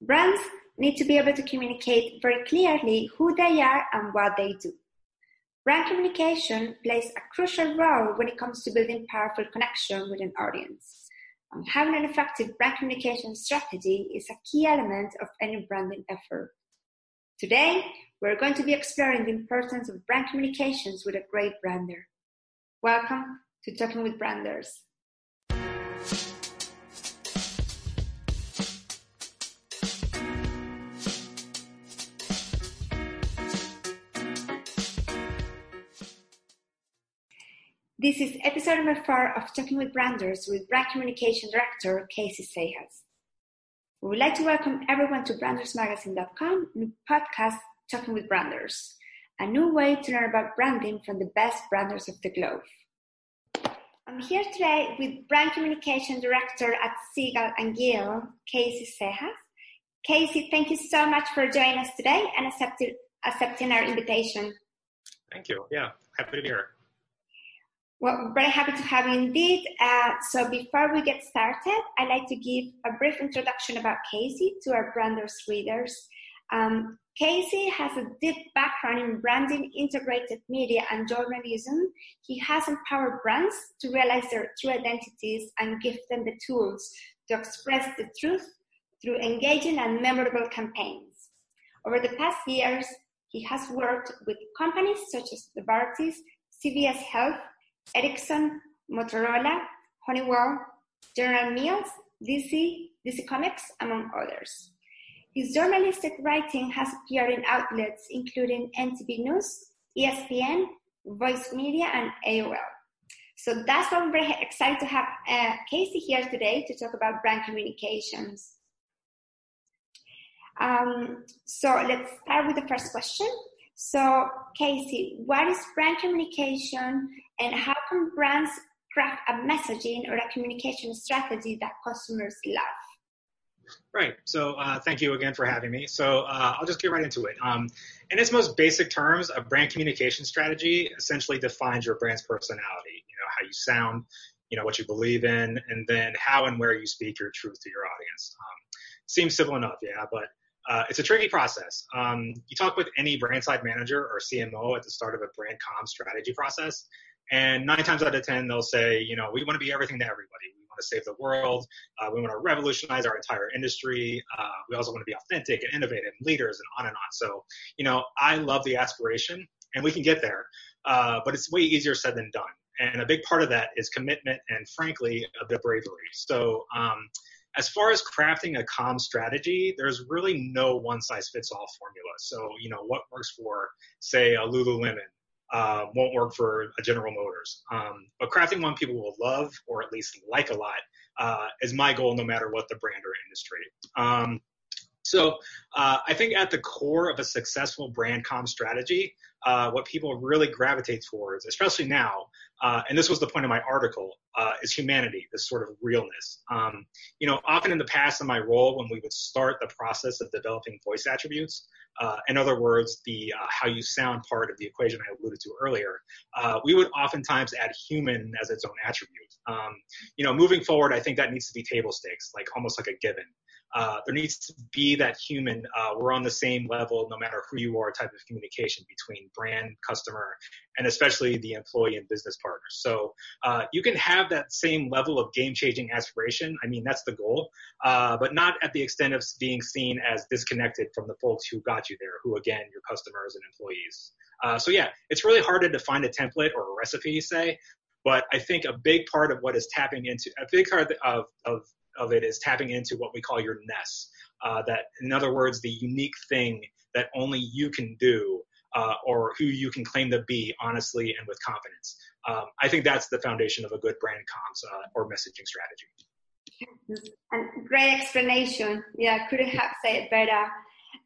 Brands need to be able to communicate very clearly who they are and what they do. Brand communication plays a crucial role when it comes to building powerful connection with an audience. Um, having an effective brand communication strategy is a key element of any branding effort. Today, we're going to be exploring the importance of brand communications with a great brander. Welcome to Talking with Branders. This is episode number four of Talking with Branders with Brand Communication Director Casey Sejas. We would like to welcome everyone to brandersmagazine.com new podcast Talking with Branders, a new way to learn about branding from the best branders of the globe. I'm here today with Brand Communication Director at Siegel and Gale, Casey Sejas. Casey, thank you so much for joining us today and accepting, accepting our invitation. Thank you. Yeah, happy to be here. Well, very happy to have you indeed. Uh, so before we get started, I'd like to give a brief introduction about Casey to our Branders readers. Um, Casey has a deep background in branding, integrated media, and journalism. He has empowered brands to realize their true identities and give them the tools to express the truth through engaging and memorable campaigns. Over the past years, he has worked with companies such as Novartis, CVS Health, Ericsson, Motorola, Honeywell, General Mills, DC, DC Comics, among others. His journalistic writing has appeared in outlets including MTV News, ESPN, Vice Media, and AOL. So that's why I'm very excited to have uh, Casey here today to talk about brand communications. Um, so let's start with the first question. So, Casey, what is brand communication and how can brands craft a messaging or a communication strategy that customers love? Right. So uh, thank you again for having me. So uh, I'll just get right into it. Um, in its most basic terms, a brand communication strategy essentially defines your brand's personality. You know how you sound, you know what you believe in, and then how and where you speak your truth to your audience. Um, seems simple enough, yeah, but uh, it's a tricky process. Um, you talk with any brand side manager or CMO at the start of a brand com strategy process, and nine times out of ten, they'll say, you know, we want to be everything to everybody. We want to save the world. Uh, we want to revolutionize our entire industry. Uh, we also want to be authentic and innovative and leaders and on and on. So, you know, I love the aspiration, and we can get there, uh, but it's way easier said than done. And a big part of that is commitment and, frankly, a bit of bravery. So, um, as far as crafting a com strategy, there's really no one size fits all formula. So, you know, what works for, say, a Lululemon uh, won't work for a General Motors. Um, but crafting one people will love or at least like a lot uh, is my goal no matter what the brand or industry. Um, so uh, I think at the core of a successful brand com strategy, uh, what people really gravitate towards, especially now, uh, and this was the point of my article, uh, is humanity, this sort of realness. Um, you know, often in the past in my role, when we would start the process of developing voice attributes, uh, in other words, the uh, how you sound part of the equation I alluded to earlier, we would oftentimes add human as its own attribute. Um, you know, moving forward, I think that needs to be table stakes, like almost like a given. Uh, there needs to be that human, uh, we're on the same level no matter who you are type of communication between brand, customer, and especially the employee and business partners. So uh, you can have that same level of game changing aspiration. I mean, that's the goal, uh, but not at the extent of being seen as disconnected from the folks who got you there, who again, your customers and employees. Uh, so yeah, it's really hard to define a template or a recipe, say, but I think a big part of what is tapping into a big part of, of of it is tapping into what we call your ness. Uh, that, in other words, the unique thing that only you can do uh, or who you can claim to be honestly and with confidence. Um, I think that's the foundation of a good brand comms uh, or messaging strategy. And great explanation. Yeah, couldn't have said it better.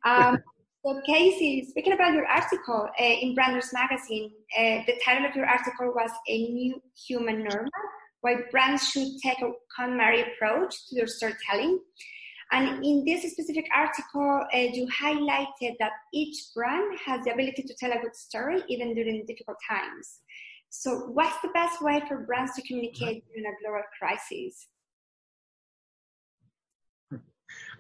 Um, so, Casey, speaking about your article uh, in Branders Magazine, uh, the title of your article was A New Human Normal why brands should take a KonMari approach to their storytelling. And in this specific article, uh, you highlighted that each brand has the ability to tell a good story even during difficult times. So, what's the best way for brands to communicate during a global crisis?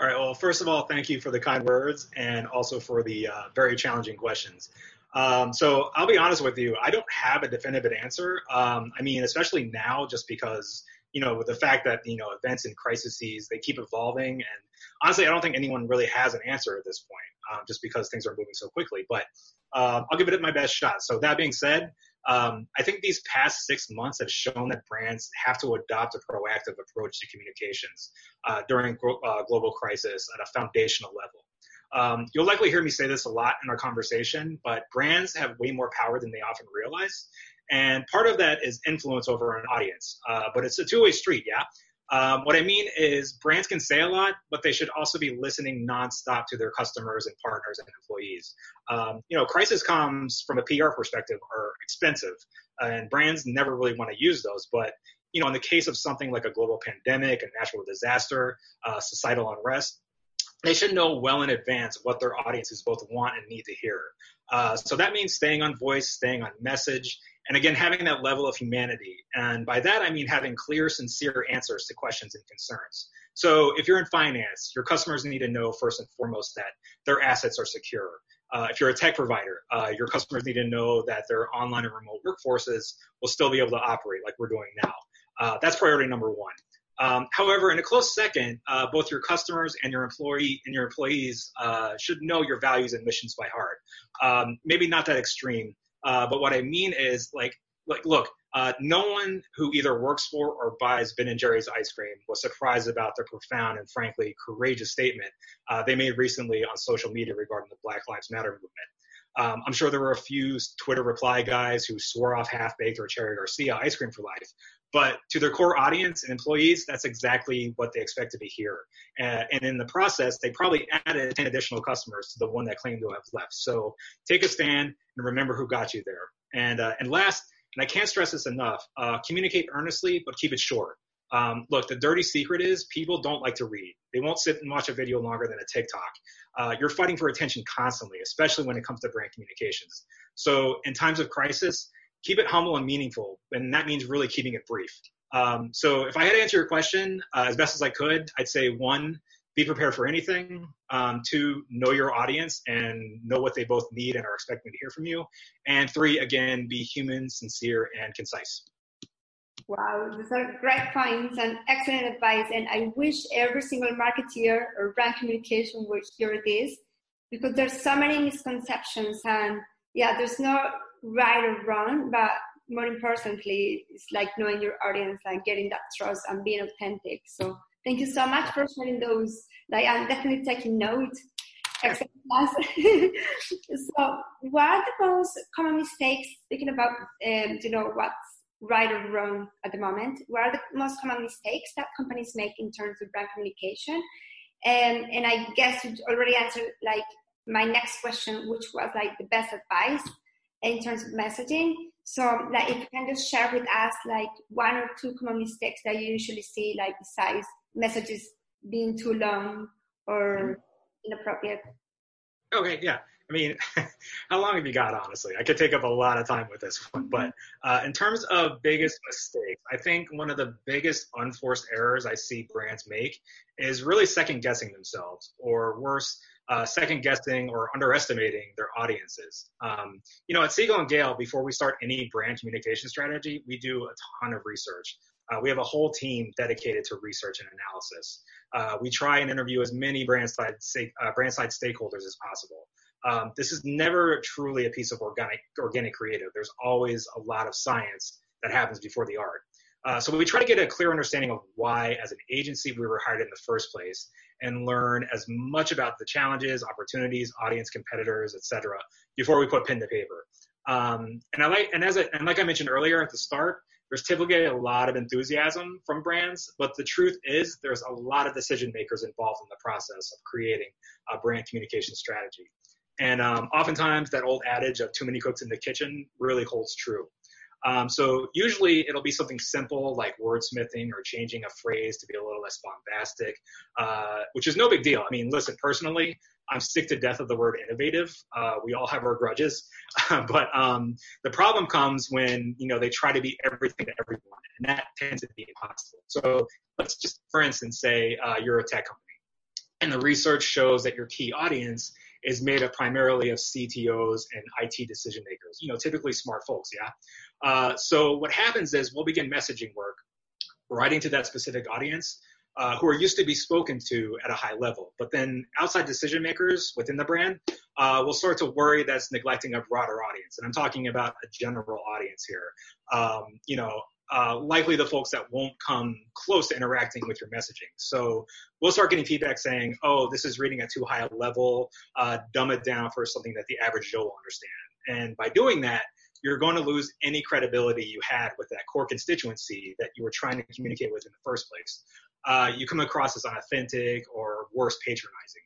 All right. Well, first of all, thank you for the kind words and also for the uh, very challenging questions. Um, so I'll be honest with you, I don't have a definitive answer. Um, I mean, especially now, just because you know, the fact that you know events and crises they keep evolving, and honestly, I don't think anyone really has an answer at this point, um, just because things are moving so quickly. But uh, I'll give it my best shot. So that being said, um, I think these past six months have shown that brands have to adopt a proactive approach to communications uh, during uh, global crisis at a foundational level. Um, you'll likely hear me say this a lot in our conversation, but brands have way more power than they often realize. And part of that is influence over an audience. Uh, but it's a two way street, yeah? Um, what I mean is brands can say a lot, but they should also be listening nonstop to their customers and partners and employees. Um, you know, crisis comms from a PR perspective are expensive, and brands never really want to use those. But you know, in the case of something like a global pandemic, a natural disaster, uh, societal unrest, they should know well in advance what their audiences both want and need to hear. Uh, so that means staying on voice, staying on message, and again, having that level of humanity. And by that, I mean having clear, sincere answers to questions and concerns. So if you're in finance, your customers need to know first and foremost that their assets are secure. Uh, if you're a tech provider, uh, your customers need to know that their online and remote workforces will still be able to operate like we're doing now. Uh, that's priority number one. Um, however, in a close second, uh, both your customers and your employee and your employees uh, should know your values and missions by heart. Um, maybe not that extreme, uh, but what I mean is like like look, uh, no one who either works for or buys Ben and Jerry's ice cream was surprised about the profound and frankly courageous statement uh, they made recently on social media regarding the Black Lives Matter movement. Um, I'm sure there were a few Twitter reply guys who swore off Half Baked or Cherry Garcia ice cream for life. But to their core audience and employees, that's exactly what they expect to be here. Uh, and in the process, they probably added 10 additional customers to the one that claimed to have left. So take a stand and remember who got you there. And, uh, and last, and I can't stress this enough, uh, communicate earnestly, but keep it short. Um, look, the dirty secret is people don't like to read. They won't sit and watch a video longer than a TikTok. Uh, you're fighting for attention constantly, especially when it comes to brand communications. So in times of crisis, keep it humble and meaningful, and that means really keeping it brief. Um, so if I had to answer your question uh, as best as I could, I'd say one, be prepared for anything. Um, two, know your audience and know what they both need and are expecting to hear from you. And three, again, be human, sincere, and concise. Wow, these are great points and excellent advice. And I wish every single marketeer or brand communication would hear this because there's so many misconceptions and yeah, there's no right or wrong, but more importantly, it's like knowing your audience and getting that trust and being authentic. So thank you so much for sharing those. Like I'm definitely taking note. so what are the most common mistakes, speaking about, um, you know, what's right or wrong at the moment, what are the most common mistakes that companies make in terms of brand communication? And, and I guess you already answered like my next question, which was like the best advice in terms of messaging. So, like, if you can just share with us, like, one or two common mistakes that you usually see, like, besides messages being too long or inappropriate. Okay, yeah. I mean, how long have you got, honestly? I could take up a lot of time with this one. But uh, in terms of biggest mistakes, I think one of the biggest unforced errors I see brands make is really second guessing themselves, or worse, uh, second guessing or underestimating their audiences. Um, you know, at Siegel and Gale, before we start any brand communication strategy, we do a ton of research. Uh, we have a whole team dedicated to research and analysis. Uh, we try and interview as many brand side, uh, brand side stakeholders as possible. Um, this is never truly a piece of organic, organic creative. There's always a lot of science that happens before the art. Uh, so we try to get a clear understanding of why, as an agency, we were hired in the first place, and learn as much about the challenges, opportunities, audience, competitors, etc., before we put pen to paper. Um, and I like, and as I, and like I mentioned earlier at the start, there's typically a lot of enthusiasm from brands, but the truth is there's a lot of decision makers involved in the process of creating a brand communication strategy. And um, oftentimes that old adage of too many cooks in the kitchen really holds true. Um, so usually it'll be something simple like wordsmithing or changing a phrase to be a little less bombastic, uh, which is no big deal. I mean, listen, personally, I'm sick to death of the word innovative. Uh, we all have our grudges, but um, the problem comes when you know they try to be everything to everyone, and that tends to be impossible. So let's just, for instance, say uh, you're a tech company And the research shows that your key audience is made up primarily of CTOs and IT decision makers, you know, typically smart folks, yeah? Uh, so what happens is we'll begin messaging work, writing to that specific audience, uh, who are used to be spoken to at a high level. But then outside decision makers within the brand uh, will start to worry that's neglecting a broader audience. And I'm talking about a general audience here. Um, you know, uh, likely the folks that won't come close to interacting with your messaging. So we'll start getting feedback saying, oh, this is reading at too high a level, uh, dumb it down for something that the average Joe will understand. And by doing that, you're going to lose any credibility you had with that core constituency that you were trying to communicate with in the first place. Uh, you come across as unauthentic or worse, patronizing.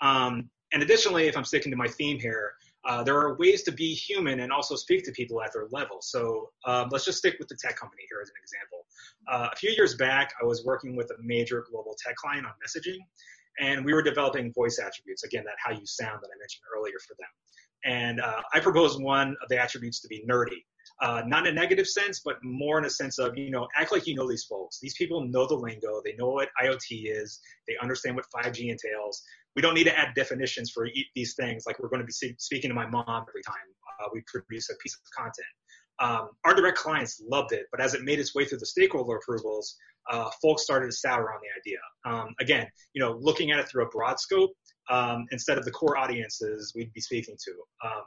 Um, and additionally, if I'm sticking to my theme here, uh, there are ways to be human and also speak to people at their level. So um, let's just stick with the tech company here as an example. Uh, a few years back, I was working with a major global tech client on messaging, and we were developing voice attributes. Again, that how you sound that I mentioned earlier for them. And uh, I proposed one of the attributes to be nerdy. Uh, not in a negative sense, but more in a sense of, you know, act like you know these folks. These people know the lingo. They know what IoT is. They understand what 5G entails. We don't need to add definitions for these things like we're going to be speaking to my mom every time uh, we produce a piece of content. Um, our direct clients loved it, but as it made its way through the stakeholder approvals, uh, folks started to sour on the idea. Um, again, you know, looking at it through a broad scope um, instead of the core audiences we'd be speaking to. Um,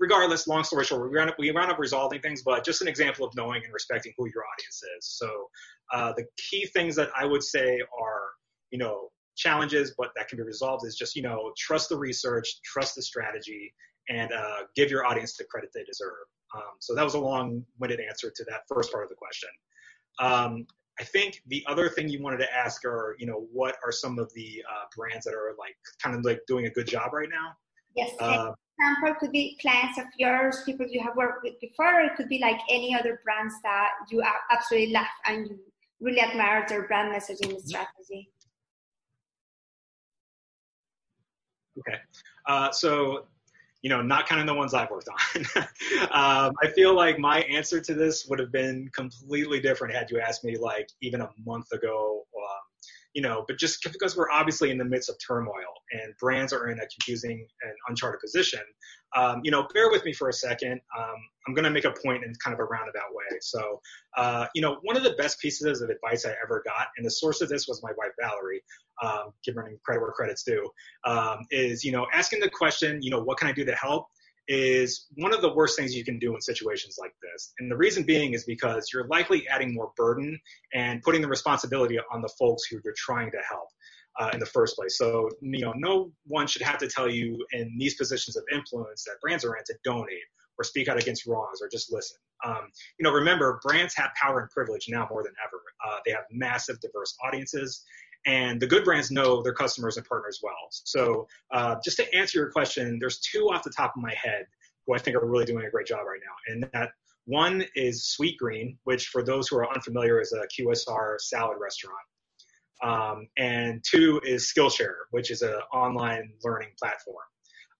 regardless, long story short, we wound, up, we wound up resolving things, but just an example of knowing and respecting who your audience is. So uh, the key things that I would say are, you know, challenges, but that can be resolved is just, you know, trust the research, trust the strategy, and uh, give your audience the credit they deserve. Um, so that was a long-winded answer to that first part of the question. Um, I think the other thing you wanted to ask are, you know, what are some of the uh, brands that are like kind of like doing a good job right now? Yes. Uh, example could be clients of yours, people you have worked with before. It could be like any other brands that you absolutely love and you really admire their brand messaging strategy. Okay. Uh, so, you know, not kind of the ones I've worked on. um, I feel like my answer to this would have been completely different had you asked me like even a month ago you know, but just because we're obviously in the midst of turmoil and brands are in a confusing and uncharted position, um, you know, bear with me for a second. Um, I'm going to make a point in kind of a roundabout way. So, uh, you know, one of the best pieces of advice I ever got, and the source of this was my wife Valerie, um, giving credit where credit's due, um, is you know asking the question, you know, what can I do to help? Is one of the worst things you can do in situations like this. And the reason being is because you're likely adding more burden and putting the responsibility on the folks who you're trying to help. Uh, in the first place. So, you know, no one should have to tell you in these positions of influence that brands are in to donate or speak out against wrongs or just listen. Um, you know, remember, brands have power and privilege now more than ever. Uh, they have massive, diverse audiences. And the good brands know their customers and partners well. So uh, just to answer your question, there's two off the top of my head who I think are really doing a great job right now. And that one is Sweetgreen, which for those who are unfamiliar is a QSR salad restaurant. Um, and two is Skillshare, which is an online learning platform.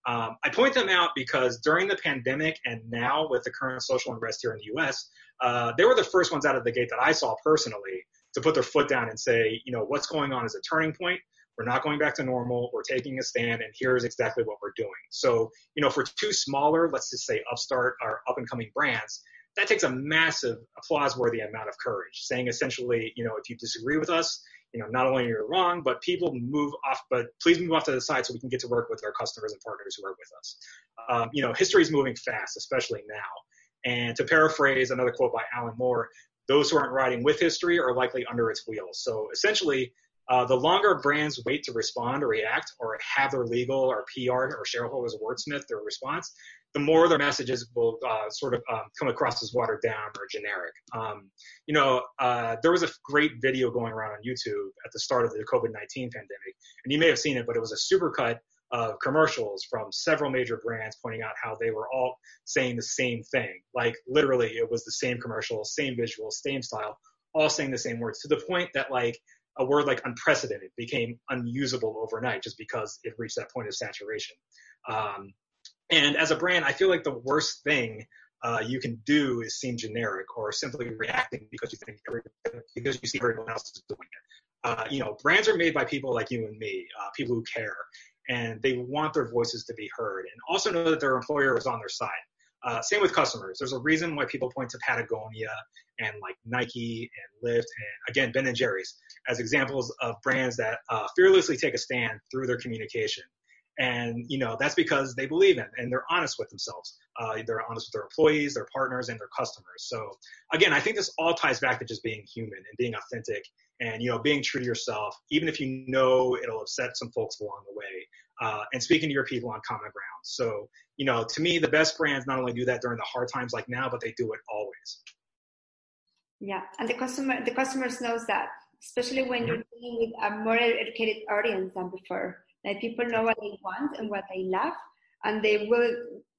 Um, I point them out because during the pandemic and now with the current social unrest here in the US, uh, they were the first ones out of the gate that I saw personally to put their foot down and say, you know, what's going on is a turning point. We're not going back to normal. We're taking a stand, and here's exactly what we're doing. So, you know, for two smaller, let's just say upstart or up and coming brands, that takes a massive applause worthy amount of courage, saying essentially, you know, if you disagree with us, you know, not only are you wrong, but people move off, but please move off to the side so we can get to work with our customers and partners who are with us. Um, you know, history is moving fast, especially now. And to paraphrase another quote by Alan Moore, those who aren't riding with history are likely under its wheels. So essentially, uh, the longer brands wait to respond or react or have their legal or PR or shareholders wordsmith their response, the more their messages will uh, sort of um, come across as watered down or generic. Um, you know, uh, there was a great video going around on YouTube at the start of the COVID 19 pandemic, and you may have seen it, but it was a supercut of commercials from several major brands pointing out how they were all saying the same thing. Like literally, it was the same commercial, same visual, same style, all saying the same words to the point that like a word like unprecedented became unusable overnight just because it reached that point of saturation. Um, and as a brand, I feel like the worst thing uh, you can do is seem generic or simply reacting because you think because you see everyone else is doing it. uh, you know, brands are made by people like you and me, uh, people who care, and they want their voices to be heard, and also know that their employer is on their side. Uh, same with customers. There's a reason why people point to Patagonia and like Nike and Lyft and again Ben and Jerry's as examples of brands that uh, fearlessly take a stand through their communication. And you know that's because they believe in and they're honest with themselves. Uh, they're honest with their employees, their partners, and their customers. So again, I think this all ties back to just being human and being authentic and you know being true to yourself, even if you know it'll upset some folks along the way. Uh, and speaking to your people on common ground. So you know, to me, the best brands not only do that during the hard times like now, but they do it always. Yeah, and the customer the customers knows that, especially when mm-hmm. you're dealing with a more educated audience than before. Like people know what they want and what they love, and they will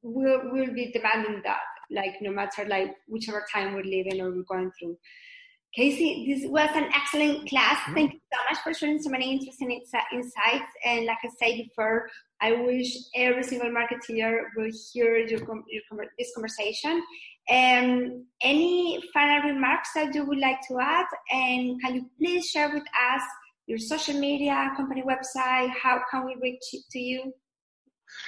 will will be demanding that. Like no matter like whichever time we're living or we're going through. Casey, this was an excellent class. Mm-hmm. Thank you so much for sharing so many interesting insights. And like I said before, I wish every single marketeer will hear your, your this conversation. And any final remarks that you would like to add? And can you please share with us your social media, company website? How can we reach to you?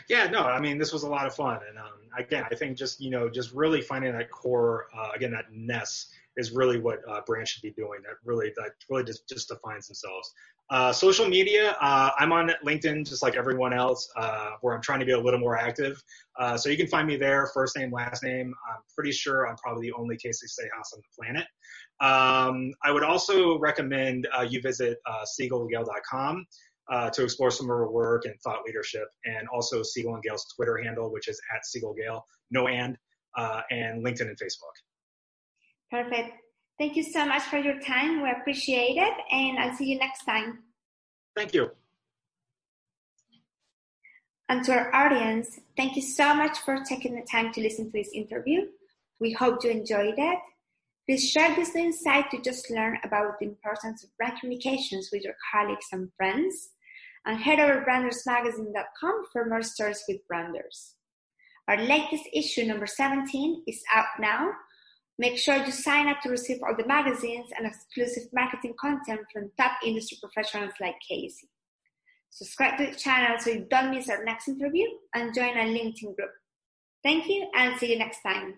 Yeah, no, I mean, this was a lot of fun. And um, again, I think just, you know, just really finding that core, uh, again, that nest is really what uh, brands should be doing. That really that really just, just defines themselves. Uh, social media, uh, I'm on LinkedIn just like everyone else, uh, where I'm trying to be a little more active. Uh, so you can find me there, first name, last name. I'm pretty sure I'm probably the only Casey Cejas on the planet. Um, I would also recommend uh, you visit uh, siegelandgale.com. Uh, to explore some of her work and thought leadership, and also Siegel and Gale's Twitter handle, which is at Siegel Gale, no and, and LinkedIn and Facebook. Perfect. Thank you so much for your time. We appreciate it, and I'll see you next time. Thank you. And to our audience, thank you so much for taking the time to listen to this interview. We hope you enjoyed it. Please share this insight to just learn about the importance of brand communications with your colleagues and friends. And head over brandersmagazine.com for more stories with branders. Our latest issue, number 17, is out now Make sure you sign up to receive all the magazines and exclusive marketing content from top industry professionals like Casey. Subscribe to the channel so you don't miss our next interview and join our LinkedIn group. Thank you and see you next time.